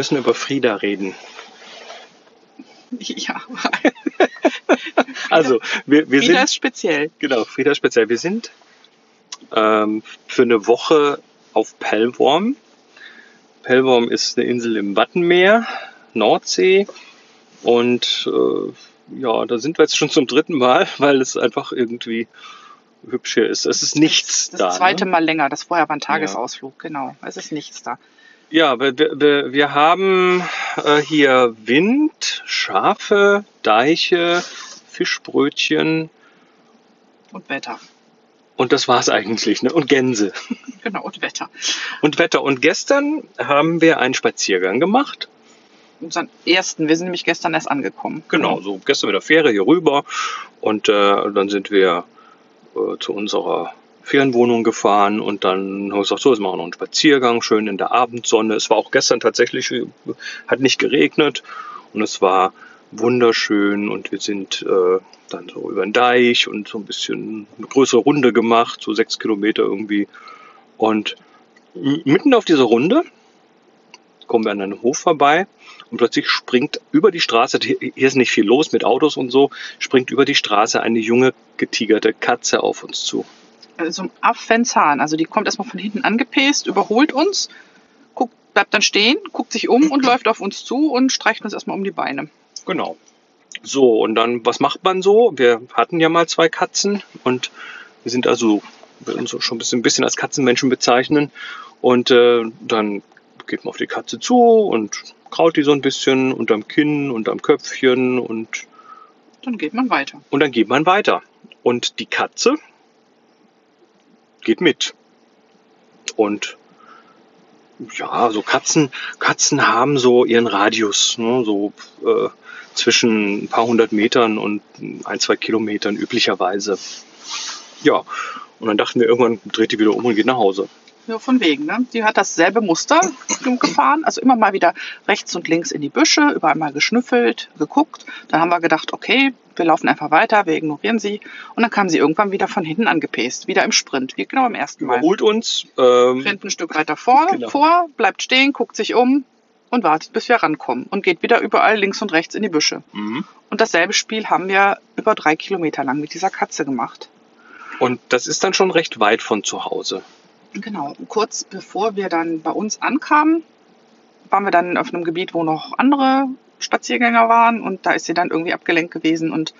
müssen über Frieda reden. Ja, Also, wir, wir Frieda sind. ist speziell. Genau, Frieda speziell. Wir sind ähm, für eine Woche auf Pellworm. Pellworm ist eine Insel im Wattenmeer, Nordsee. Und äh, ja, da sind wir jetzt schon zum dritten Mal, weil es einfach irgendwie hübsch hier ist. Es ist nichts Das da. zweite ne? Mal länger. Das vorher war ein Tagesausflug, genau. Es ist nichts da. Ja, wir, wir, wir haben äh, hier Wind, Schafe, Deiche, Fischbrötchen Und Wetter. und das war's eigentlich. Ne? Und Gänse. Genau, und Wetter. Und Wetter. Und gestern haben wir einen Spaziergang gemacht. Unseren ersten. Wir sind nämlich gestern erst angekommen. Genau, so gestern mit der Fähre hier rüber. Und äh, dann sind wir äh, zu unserer Ferienwohnung gefahren und dann haben wir gesagt, so, jetzt machen wir noch einen Spaziergang, schön in der Abendsonne. Es war auch gestern tatsächlich, hat nicht geregnet und es war wunderschön und wir sind äh, dann so über den Deich und so ein bisschen eine größere Runde gemacht, so sechs Kilometer irgendwie. Und mitten auf dieser Runde kommen wir an einem Hof vorbei und plötzlich springt über die Straße, hier ist nicht viel los mit Autos und so, springt über die Straße eine junge getigerte Katze auf uns zu. Also ein Affenzahn. Also die kommt erstmal von hinten angepäst, überholt uns, guckt, bleibt dann stehen, guckt sich um und läuft auf uns zu und streicht uns erstmal um die Beine. Genau. So, und dann, was macht man so? Wir hatten ja mal zwei Katzen und wir sind also, wir uns schon ein bisschen, ein bisschen als Katzenmenschen bezeichnen. Und äh, dann geht man auf die Katze zu und kraut die so ein bisschen unterm Kinn, unterm Köpfchen und Dann geht man weiter. Und dann geht man weiter. Und die Katze geht mit. Und ja, so Katzen, Katzen haben so ihren Radius, ne, so äh, zwischen ein paar hundert Metern und ein, zwei Kilometern üblicherweise. Ja, und dann dachten wir, irgendwann dreht die wieder um und geht nach Hause. Ja, von wegen, ne? Die hat dasselbe Muster gefahren, also immer mal wieder rechts und links in die Büsche, überall mal geschnüffelt, geguckt. Dann haben wir gedacht, okay, wir laufen einfach weiter, wir ignorieren sie. Und dann kam sie irgendwann wieder von hinten angepäst, wieder im Sprint, wie genau beim ersten Mal. Überholt uns. Ähm, Rennt ein Stück weiter vor, Genau. vor, bleibt stehen, guckt sich um und wartet, bis wir rankommen. Und geht wieder überall links und rechts in die Büsche. mhm. Und dasselbe Spiel haben wir über drei Kilometer lang mit dieser Katze gemacht. Und das ist dann schon recht weit von zu Hause. Genau, kurz bevor wir dann bei uns ankamen, waren wir dann auf einem Gebiet, wo noch andere Spaziergänger waren und da ist sie dann irgendwie abgelenkt gewesen und,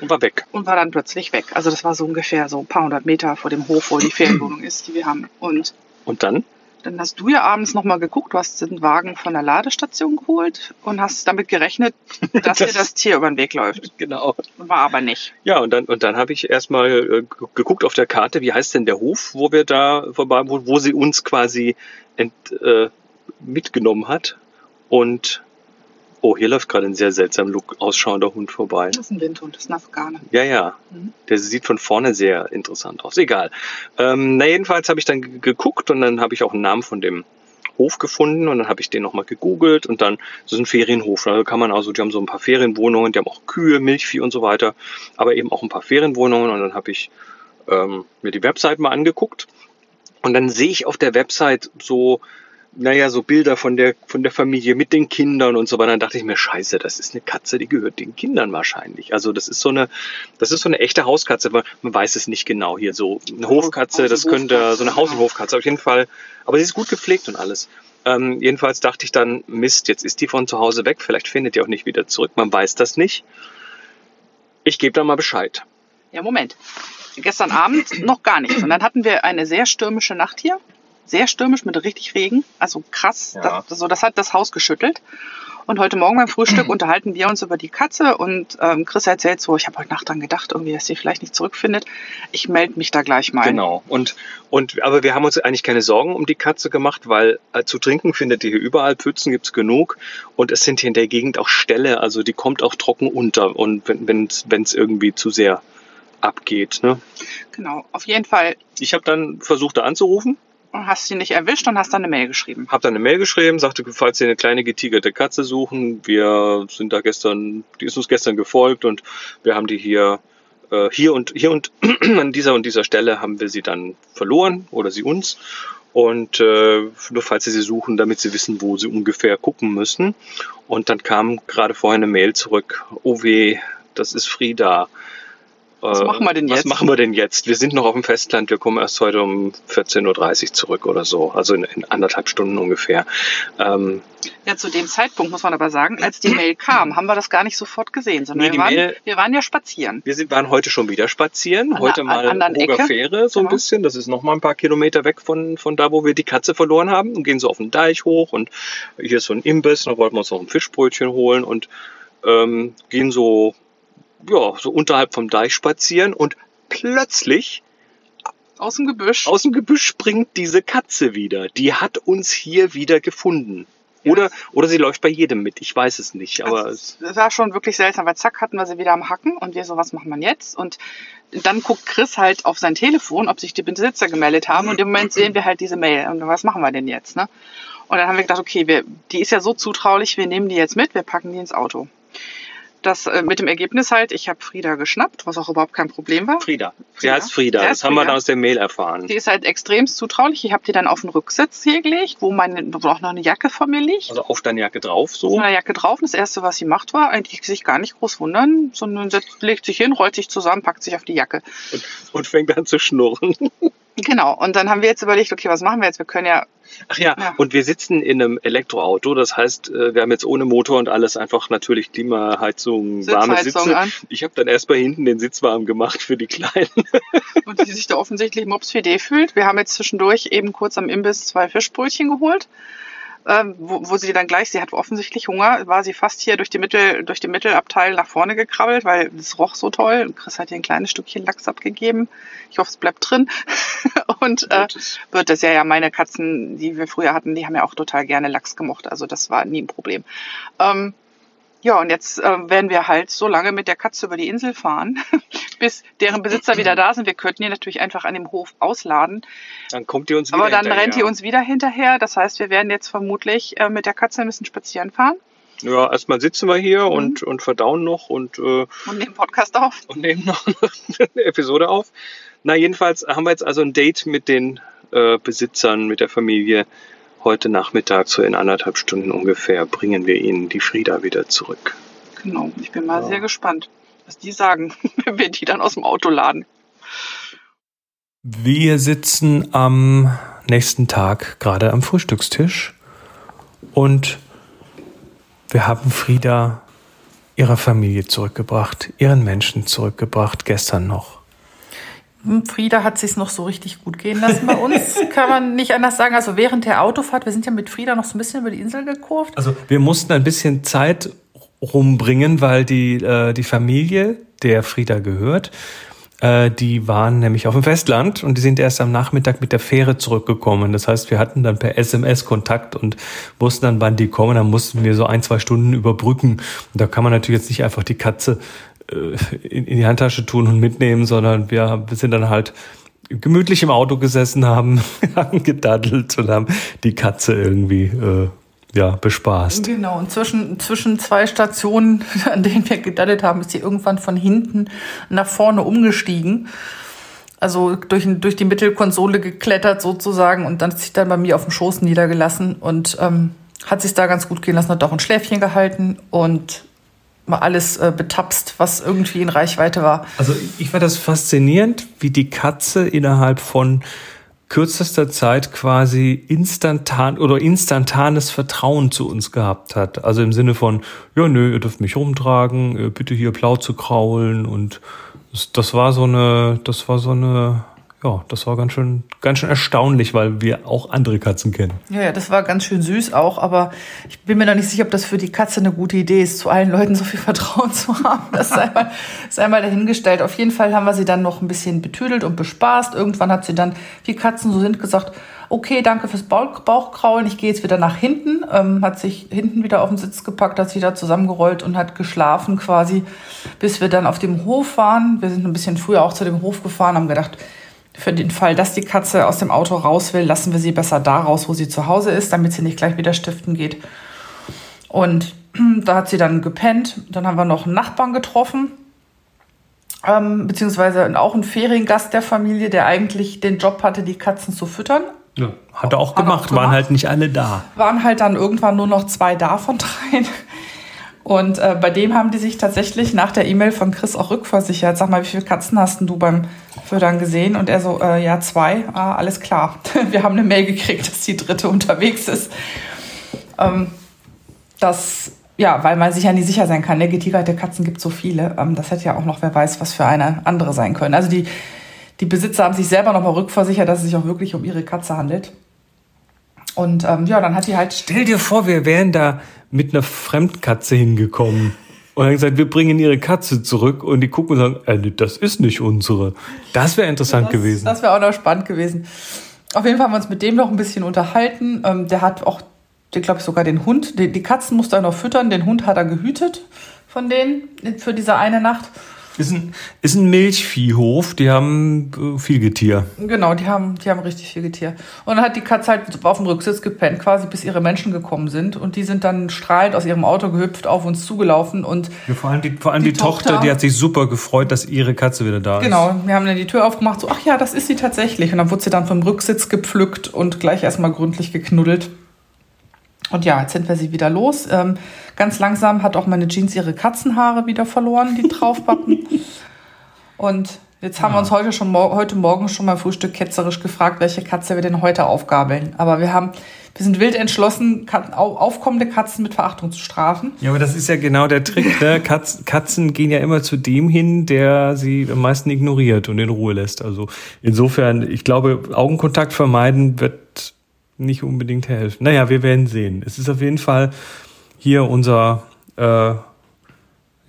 Und war weg. und war dann plötzlich weg. Also das war so ungefähr so ein paar hundert Meter vor dem Hof, wo die Ferienwohnung ist, die wir haben. Und Und dann? Dann hast du ja abends nochmal geguckt, du hast den Wagen von der Ladestation geholt und hast damit gerechnet, dass dir das Tier über den Weg läuft. Genau. War aber nicht. Ja, und dann, und dann habe ich erstmal äh, gu- geguckt auf der Karte, wie heißt denn der Hof, wo wir da vorbei, wo, wo sie uns quasi ent, äh, mitgenommen hat. Und oh, hier läuft gerade ein sehr seltsam look ausschauender Hund vorbei. Das ist ein Windhund, das ist ein Afghane. Ja, ja. Mhm. Der sieht von vorne sehr interessant aus. Egal. Ähm, na, jedenfalls habe ich dann ge- geguckt und dann habe ich auch einen Namen von dem Hof gefunden und dann habe ich den nochmal gegoogelt und dann, das ist ein Ferienhof, da kann man also, die haben so ein paar Ferienwohnungen, die haben auch Kühe, Milchvieh und so weiter, aber eben auch ein paar Ferienwohnungen und dann habe ich ähm, mir die Website mal angeguckt und dann sehe ich auf der Website so, naja, so Bilder von der, von der Familie mit den Kindern und so weiter. Dann dachte ich mir, scheiße, das ist eine Katze, die gehört den Kindern wahrscheinlich. Also das ist so eine, das ist so eine echte Hauskatze, aber man weiß es nicht genau hier. So eine Hofkatze, das könnte so eine Haus- und Hofkatze auf jeden Fall. Aber sie ist gut gepflegt und alles. Ähm, jedenfalls dachte ich dann, Mist, jetzt ist die von zu Hause weg, vielleicht findet die auch nicht wieder zurück. Man weiß das nicht. Ich gebe da mal Bescheid. Ja, Moment. Gestern Abend noch gar nichts. Und dann hatten wir eine sehr stürmische Nacht hier. Sehr stürmisch mit richtig Regen. Also krass. Ja. Das, so, das hat das Haus geschüttelt. Und heute Morgen beim Frühstück unterhalten wir uns über die Katze und ähm, Chris erzählt so, ich habe heute Nacht dran gedacht, irgendwie, dass sie vielleicht nicht zurückfindet. Ich melde mich da gleich mal. Genau. Und, und, aber wir haben uns eigentlich keine Sorgen um die Katze gemacht, weil äh, zu trinken findet ihr hier überall, Pfützen gibt's genug. Und es sind hier in der Gegend auch Ställe, also die kommt auch trocken unter. Und wenn es irgendwie zu sehr abgeht. Ne? Genau. Auf jeden Fall Ich habe dann versucht, da anzurufen, hast sie nicht erwischt und hast dann eine Mail geschrieben. habe dann eine Mail geschrieben, sagte, falls Sie eine kleine getigerte Katze suchen, wir sind da gestern, die ist uns gestern gefolgt und wir haben die hier, äh, hier und hier und an dieser und dieser Stelle haben wir sie dann verloren oder sie uns. Und äh, nur falls Sie sie suchen, damit Sie wissen, wo Sie ungefähr gucken müssen. Und dann kam gerade vorher eine Mail zurück. Oh weh, das ist Frieda. Was Äh, machen wir denn Was jetzt? machen wir denn jetzt? Wir sind noch auf dem Festland. Wir kommen erst heute um 14.30 Uhr zurück oder so. Also in, in anderthalb Stunden ungefähr. Ähm, Ja, zu dem Zeitpunkt muss man aber sagen, als die Mail kam, haben wir das gar nicht sofort gesehen, sondern Nee, wir, waren, Mail- wir waren ja spazieren. wir sind, waren heute schon wieder spazieren. An heute der- an mal Roger Ecke. Fähre so ein Genau. bisschen. Das ist noch mal ein paar Kilometer weg von, von da, wo wir die Katze verloren haben. Und gehen so auf den Deich hoch. Und hier ist so ein Imbiss. Da wollten wir uns noch ein Fischbrötchen holen. Und ähm, gehen so, ja, so unterhalb vom Deich spazieren. Und plötzlich Aus dem Gebüsch. aus dem Gebüsch springt diese Katze wieder. Die hat uns hier wieder gefunden. Oder, oder sie läuft bei jedem mit. Ich weiß es nicht. Aber es, das war schon wirklich seltsam, weil zack hatten wir sie wieder am Hacken und wir so, was machen wir jetzt? Und dann guckt Chris halt auf sein Telefon, ob sich die Besitzer gemeldet haben und im Moment sehen wir halt diese Mail und was machen wir denn jetzt, ne? Und dann haben wir gedacht, okay, wir, die ist ja so zutraulich, wir nehmen die jetzt mit, wir packen die ins Auto. Das äh, mit dem Ergebnis halt, ich habe Frieda geschnappt, was auch überhaupt kein Problem war. Frieda. Sie Frieda. heißt Frieda. Ja, Das haben wir Frieda. dann aus der Mail erfahren. Die ist halt extremst zutraulich. Ich habe die dann auf den Rücksitz hier gelegt, wo, meine, wo auch noch eine Jacke von mir liegt. Also auf deine Jacke drauf So. so. eine Jacke drauf. Und das erste, was sie macht, war eigentlich sich gar nicht groß wundern, sondern setzt, legt sich hin, rollt sich zusammen, packt sich auf die Jacke. Und, und fängt an zu schnurren. Genau. Und dann haben wir jetzt überlegt, okay, was machen wir jetzt? Wir können ja, Ach ja, Ja. und wir sitzen in einem Elektroauto. Das heißt, äh, wir haben jetzt ohne Motor und alles einfach natürlich Klimaheizung, warme Sitze. an. Ich habe dann erst bei hinten den Sitz warm gemacht für die Kleinen. und die sich da offensichtlich mopsfidee fühlt. Wir haben jetzt zwischendurch eben kurz am Imbiss zwei Fischbrötchen geholt. Ähm, wo, wo sie dann gleich, sie hat offensichtlich Hunger, war sie fast hier durch, die Mittel, durch den Mittelabteil nach vorne gekrabbelt, weil es roch so toll. Und Chris hat ihr ein kleines Stückchen Lachs abgegeben. Ich hoffe, es bleibt drin. Und äh, wird das ja, ja, meine Katzen, die wir früher hatten, die haben ja auch total gerne Lachs gemocht. Also das war nie ein Problem. Ähm, ja, und jetzt äh, werden wir halt so lange mit der Katze über die Insel fahren, bis deren Besitzer wieder da sind. Wir könnten die natürlich einfach an dem Hof ausladen. Dann kommt die uns wieder Aber dann rennt die uns wieder hinterher. Das heißt, wir werden jetzt vermutlich äh, mit der Katze ein bisschen spazieren fahren Ja, erstmal sitzen wir hier Mhm. und, und verdauen noch und, äh, und nehmen Podcast auf. und nehmen noch eine Episode auf. Na, jedenfalls haben wir jetzt also ein Date mit den äh, Besitzern, mit der Familie. Heute Nachmittag, so in anderthalb Stunden ungefähr, bringen wir ihnen die Frieda wieder zurück. Genau. Ich bin mal Ja. sehr gespannt, was die sagen, wenn wir die dann aus dem Auto laden. Wir sitzen am nächsten Tag gerade am Frühstückstisch und wir haben Frieda ihrer Familie zurückgebracht, ihren Menschen zurückgebracht, gestern noch. Hm, Frieda hat sich noch so richtig gut gehen lassen bei uns, kann man nicht anders sagen. Also während der Autofahrt, wir sind ja mit Frieda noch so ein bisschen über die Insel gekurvt. Also wir mussten ein bisschen Zeit rumbringen, weil die, äh, die Familie, der Frieda gehört, äh, die waren nämlich auf dem Festland und die sind erst am Nachmittag mit der Fähre zurückgekommen. Das heißt, wir hatten dann per SMS Kontakt und wussten dann, wann die kommen. Dann mussten wir so ein, zwei Stunden überbrücken. Und da kann man natürlich jetzt nicht einfach die Katze äh, in, in die Handtasche tun und mitnehmen, sondern wir, wir sind dann halt gemütlich im Auto gesessen, haben, haben gedaddelt und haben die Katze irgendwie äh, ja, bespaßt. Genau, und zwischen, zwischen zwei Stationen, an denen wir gedaddelt haben, ist sie irgendwann von hinten nach vorne umgestiegen. Also durch, durch die Mittelkonsole geklettert sozusagen und dann hat sich dann bei mir auf dem Schoß niedergelassen und ähm, hat sich da ganz gut gehen lassen, hat auch ein Schläfchen gehalten und mal alles äh, betapst, was irgendwie in Reichweite war. Also ich fand das faszinierend, wie die Katze innerhalb von kürzester Zeit quasi instantan oder instantanes Vertrauen zu uns gehabt hat. Also im Sinne von, ja, nö, ihr dürft mich rumtragen, äh, bitte hier blau zu kraulen und das, das war so eine, das war so eine, ja, das war ganz schön, ganz schön erstaunlich, weil wir auch andere Katzen kennen. Ja, ja, das war ganz schön süß auch, aber ich bin mir noch nicht sicher, ob das für die Katze eine gute Idee ist, zu allen Leuten so viel Vertrauen zu haben. Das sei mal, sei mal dahingestellt. Auf jeden Fall haben wir sie dann noch ein bisschen betüdelt und bespaßt. Irgendwann hat sie dann, wie Katzen so sind, gesagt, okay, danke fürs Bauch Bauchkraulen, ich gehe jetzt wieder nach hinten. Ähm, hat sich hinten wieder auf den Sitz gepackt, hat sich da zusammengerollt und hat geschlafen quasi, bis wir dann auf dem Hof waren. Wir sind ein bisschen früher auch zu dem Hof gefahren, haben gedacht, für den Fall, dass die Katze aus dem Auto raus will, lassen wir sie besser da raus, wo sie zu Hause ist, damit sie nicht gleich wieder stiften geht. Und da hat sie dann gepennt. Dann haben wir noch einen Nachbarn getroffen, ähm, beziehungsweise auch einen Feriengast der Familie, der eigentlich den Job hatte, die Katzen zu füttern. Ja, hat er auch Hat gemacht, auch waren gemacht. halt nicht alle da. waren halt dann irgendwann nur noch zwei da von dreien. Und äh, bei dem haben die sich tatsächlich nach der E-Mail von Chris auch rückversichert. Sag mal, wie viele Katzen hast du beim Fördern gesehen? Und er so, äh, ja, zwei. Ah, alles klar. Wir haben eine Mail gekriegt, dass die dritte unterwegs ist. Ähm, das, ja, weil man sich ja nie sicher sein kann. Ne? Getigerte Katzen gibt so viele. Ähm, das hätte ja auch noch, wer weiß, was für eine andere sein können. Also die, die Besitzer haben sich selber nochmal rückversichert, dass es sich auch wirklich um ihre Katze handelt. Und ähm, ja, dann hat die halt Stell dir vor, wir wären da mit einer Fremdkatze hingekommen. Und haben gesagt, wir bringen ihre Katze zurück und die gucken und sagen, äh, das ist nicht unsere. Das wäre interessant das, gewesen. Das wäre auch noch spannend gewesen. Auf jeden Fall haben wir uns mit dem noch ein bisschen unterhalten. Ähm, der hat auch, glaube ich, sogar den Hund. Die, die Katzen musste er noch füttern. Den Hund hat er gehütet von denen für diese eine Nacht. Ist, ein, ist ein Milchviehhof, die haben äh, viel Getier. Genau, die haben, die haben richtig viel Getier. Und dann hat die Katze halt auf dem Rücksitz gepennt, quasi bis ihre Menschen gekommen sind. Und die sind dann strahlend aus ihrem Auto gehüpft, auf uns zugelaufen. Und Ja, vor allem die, vor allem die, Die Tochter, Tochter- die hat sich super gefreut, dass ihre Katze wieder da ist. genau, wir haben dann die Tür aufgemacht, so, ach ja, das ist sie tatsächlich. Und dann wurde sie dann vom Rücksitz gepflückt und gleich erstmal gründlich geknuddelt. Und ja, jetzt sind wir sie wieder los. Ähm, ganz langsam hat auch meine Jeans ihre Katzenhaare wieder verloren, die draufpappen. Und jetzt haben wir uns heute, schon, heute Morgen schon mal Frühstück ketzerisch gefragt, welche Katze wir denn heute aufgabeln. Aber wir haben, wir sind wild entschlossen, aufkommende Katzen mit Verachtung zu strafen. Ja, aber das ist ja genau der Trick. Ne? Katz, Katzen gehen ja immer zu dem hin, der sie am meisten ignoriert und in Ruhe lässt. Also insofern, ich glaube, Augenkontakt vermeiden wird nicht unbedingt helfen. Naja, wir werden sehen. Es ist auf jeden Fall hier unser äh,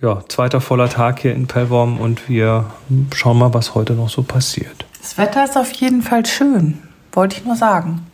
ja, zweiter voller Tag hier in Pellworm und wir schauen mal, was heute noch so passiert. Das Wetter ist auf jeden Fall schön, wollte ich nur sagen.